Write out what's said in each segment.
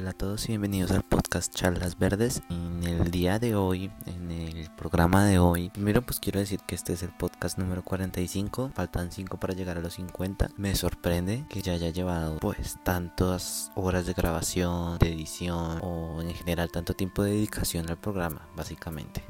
Hola a todos y bienvenidos al podcast Charlas Verdes. En el día de hoy, en el programa de hoy, primero pues quiero decir que este es el podcast número 45, faltan 5 para llegar a los 50. Me sorprende que ya haya llevado pues tantas horas de grabación, de edición o en general tanto tiempo de dedicación al programa, básicamente.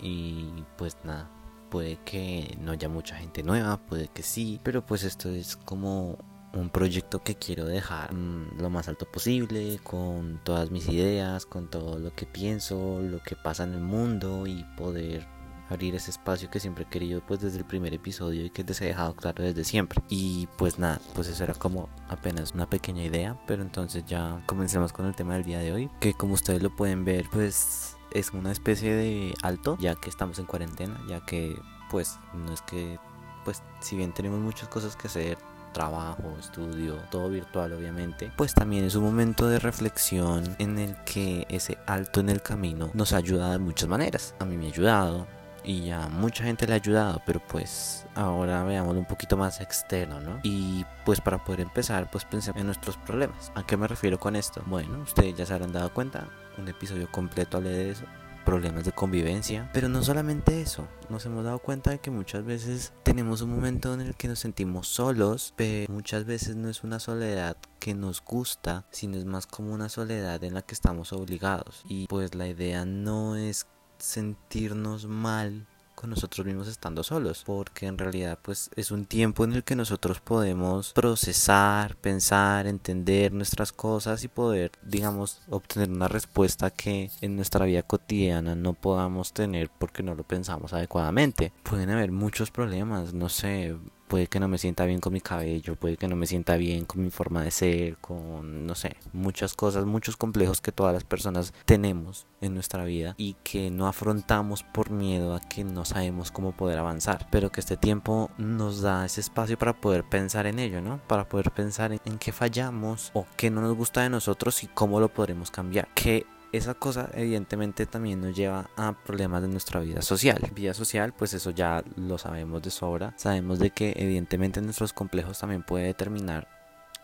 Y pues nada, puede que no haya mucha gente nueva, puede que sí, pero pues esto es como un proyecto que quiero dejar mm, lo más alto posible, con todas mis ideas, con todo lo que pienso, lo que pasa en el mundo y poder abrir ese espacio que siempre he querido pues desde el primer episodio y que les he dejado claro desde siempre. Y pues nada, pues eso era como apenas una pequeña idea, pero entonces ya comencemos con el tema del día de hoy, que como ustedes lo pueden ver pues es una especie de alto, ya que estamos en cuarentena, ya que pues no es que pues si bien tenemos muchas cosas que hacer trabajo, estudio, todo virtual obviamente, pues también es un momento de reflexión en el que ese alto en el camino nos ayuda de muchas maneras. A mí me ha ayudado, y a mucha gente le ha ayudado, pero pues ahora veámoslo un poquito más externo, ¿no? Y pues para poder empezar, pues pensemos en nuestros problemas. ¿A qué me refiero con esto? Bueno, ustedes ya se habrán dado cuenta, un episodio completo hablé de eso problemas de convivencia. Pero no solamente eso, nos hemos dado cuenta de que muchas veces tenemos un momento en el que nos sentimos solos, pero muchas veces no es una soledad que nos gusta, sino es más como una soledad en la que estamos obligados. Y pues la idea no es sentirnos mal con nosotros mismos estando solos, porque en realidad pues es un tiempo en el que nosotros podemos procesar, pensar, entender nuestras cosas y poder, digamos, obtener una respuesta que en nuestra vida cotidiana no podamos tener porque no lo pensamos adecuadamente. Pueden haber muchos problemas, no sé, puede que no me sienta bien con mi cabello, puede que no me sienta bien con mi forma de ser, con, no sé, muchas cosas, muchos complejos que todas las personas tenemos en nuestra vida y que no afrontamos por miedo a que no sabemos cómo poder avanzar, pero que este tiempo nos da ese espacio para poder pensar en ello, ¿no? Para poder pensar en, qué fallamos o qué no nos gusta de nosotros y cómo lo podremos cambiar, qué esa cosa evidentemente también nos lleva a problemas de nuestra vida social. Vida social, pues eso ya lo sabemos de sobra. Sabemos de que evidentemente nuestros complejos también puede determinar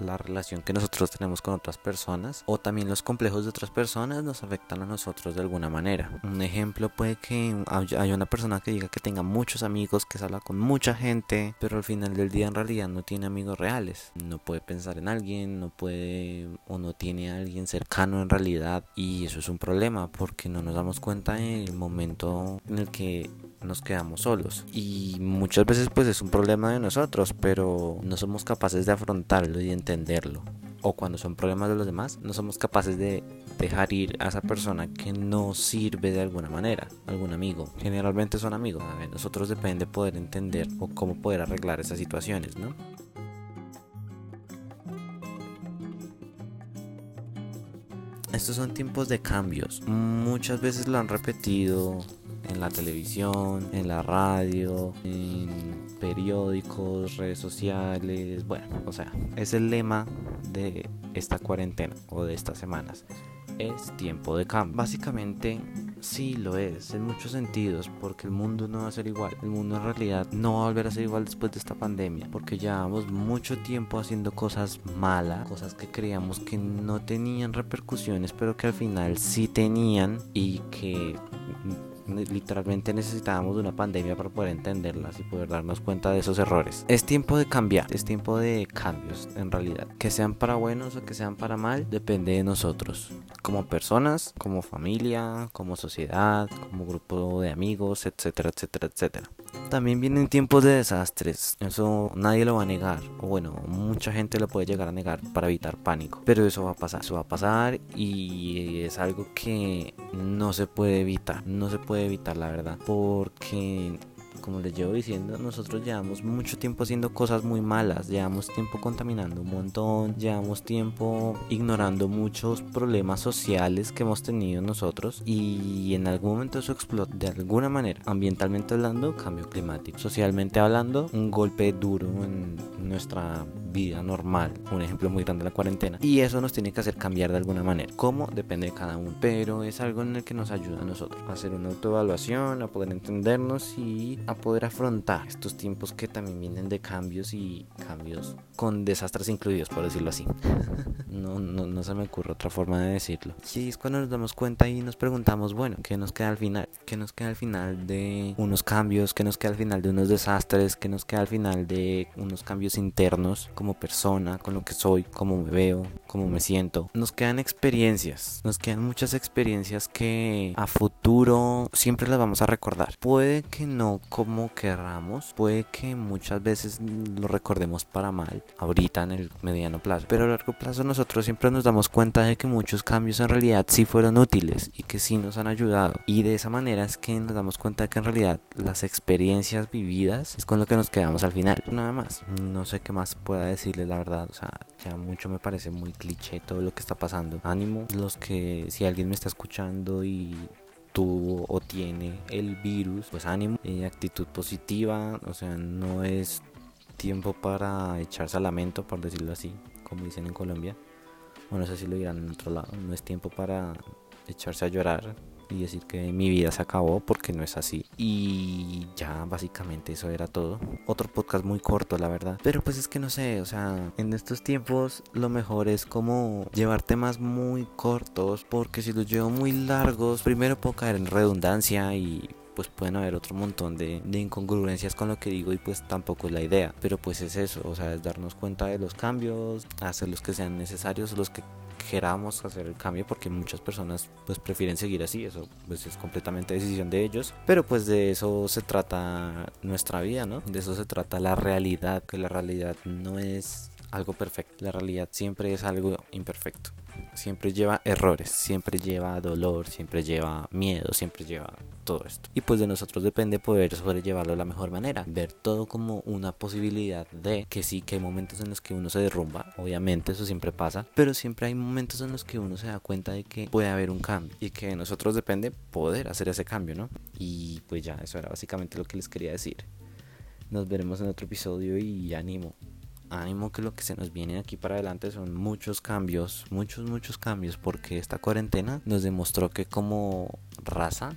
la relación que nosotros tenemos con otras personas o también los complejos de otras personas nos afectan a nosotros de alguna manera. Un ejemplo puede que haya una persona que diga que tenga muchos amigos, que salga con mucha gente, pero al final del día en realidad no tiene amigos reales. No puede pensar en alguien, no puede o no tiene a alguien cercano en realidad y eso es un problema porque no nos damos cuenta en el momento en el que nos quedamos solos. Y muchas veces pues es un problema de nosotros pero no somos capaces de afrontarlo y entenderlo. O cuando son problemas de los demás no somos capaces de dejar ir a esa persona que no sirve de alguna manera algún amigo. Generalmente son amigos a nosotros depende poder entender o cómo poder arreglar esas situaciones no estos son tiempos de cambios. Muchas veces lo han repetido en la televisión, en la radio, en periódicos, redes sociales, bueno, o sea, es el lema de esta cuarentena o de estas semanas. Es tiempo de cambio. Básicamente sí lo es, en muchos sentidos, porque el mundo no va a ser igual. El mundo en realidad no va a volver a ser igual después de esta pandemia, porque llevamos mucho tiempo haciendo cosas malas, cosas que creíamos que no tenían repercusiones, pero que al final sí tenían y que literalmente necesitábamos una pandemia para poder entenderlas y poder darnos cuenta de esos errores. Es tiempo de cambiar, es tiempo de cambios en realidad. Que sean para buenos o que sean para mal, depende de nosotros. Como personas, como familia, como sociedad, como grupo de amigos, etcétera, etcétera, etcétera. También vienen tiempos de desastres, eso nadie lo va a negar, o bueno, mucha gente lo puede llegar a negar para evitar pánico, pero eso va a pasar, eso va a pasar y es algo que no se puede evitar, no se puede evitar la verdad, porque como les llevo diciendo, nosotros llevamos mucho tiempo haciendo cosas muy malas, llevamos tiempo contaminando un montón, llevamos tiempo ignorando muchos problemas sociales que hemos tenido nosotros y en algún momento eso explota de alguna manera, ambientalmente hablando, cambio climático, socialmente hablando, un golpe duro en nuestra vida normal, un ejemplo muy grande la cuarentena. Y eso nos tiene que hacer cambiar de alguna manera. ¿Cómo? Depende de cada uno. Pero es algo en el que nos ayuda a nosotros a hacer una autoevaluación, a poder entendernos y a poder afrontar estos tiempos que también vienen de cambios y cambios con desastres incluidos, por decirlo así. no, no, no se me ocurre otra forma de decirlo. Sí, es cuando nos damos cuenta y nos preguntamos, bueno, ¿qué nos queda al final? ¿Qué nos queda al final de unos cambios? ¿Qué nos queda al final de unos desastres? ¿Qué nos queda al final de unos cambios internos como persona, con lo que soy, cómo me veo, cómo me siento? Nos quedan experiencias, nos quedan muchas experiencias que a futuro siempre las vamos a recordar. Puede que no como querramos, puede que muchas veces lo recordemos para mal, ahorita en el mediano plazo, pero a largo plazo nosotros siempre nos damos cuenta de que muchos cambios en realidad sí fueron útiles y que sí nos han ayudado. Y de esa manera es que nos damos cuenta de que en realidad las experiencias vividas es con lo que nos quedamos al final. Nada más. No sé qué más pueda decirle la verdad. O sea, ya mucho me parece muy cliché todo lo que está pasando. Ánimo, los que si alguien me está escuchando y tuvo o tiene el virus, pues ánimo, eh, actitud positiva, o sea, no es tiempo para echarse a lamento, por decirlo así, como dicen en Colombia. Bueno, no sé si lo dirán en otro lado, no es tiempo para echarse a llorar, y decir que mi vida se acabó porque no es así. Y ya básicamente eso era todo. Otro podcast muy corto, la verdad. Pero pues es que no sé, o sea, en estos tiempos lo mejor es como llevar temas muy cortos porque si los llevo muy largos, primero puedo caer en redundancia y pues pueden haber otro montón de, de, incongruencias con lo que digo y pues tampoco es la idea. Pero pues es eso, o sea, es darnos cuenta de los cambios, hacer los que sean necesarios, los que queramos hacer el cambio porque muchas personas pues prefieren seguir así, eso pues es completamente decisión de ellos, pero pues de eso se trata nuestra vida, ¿no? De eso se trata la realidad, que la realidad no es algo perfecto, la realidad siempre es algo imperfecto siempre lleva errores, siempre lleva dolor, siempre lleva miedo, siempre lleva todo esto. Y pues de nosotros depende poder sobrellevarlo de la mejor manera, ver todo como una posibilidad de que sí, que hay momentos en los que uno se derrumba, obviamente eso siempre pasa, pero siempre hay momentos en los que uno se da cuenta de que puede haber un cambio y que de nosotros depende poder hacer ese cambio, ¿no? Y pues ya, eso era básicamente lo que les quería decir. Nos veremos en otro episodio y ánimo ánimo que lo que se nos viene aquí para adelante son muchos cambios, muchos, muchos cambios, porque esta cuarentena nos demostró que como raza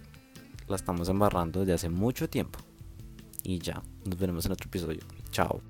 la estamos embarrando desde hace mucho tiempo. Y ya, nos veremos en otro episodio. Chao.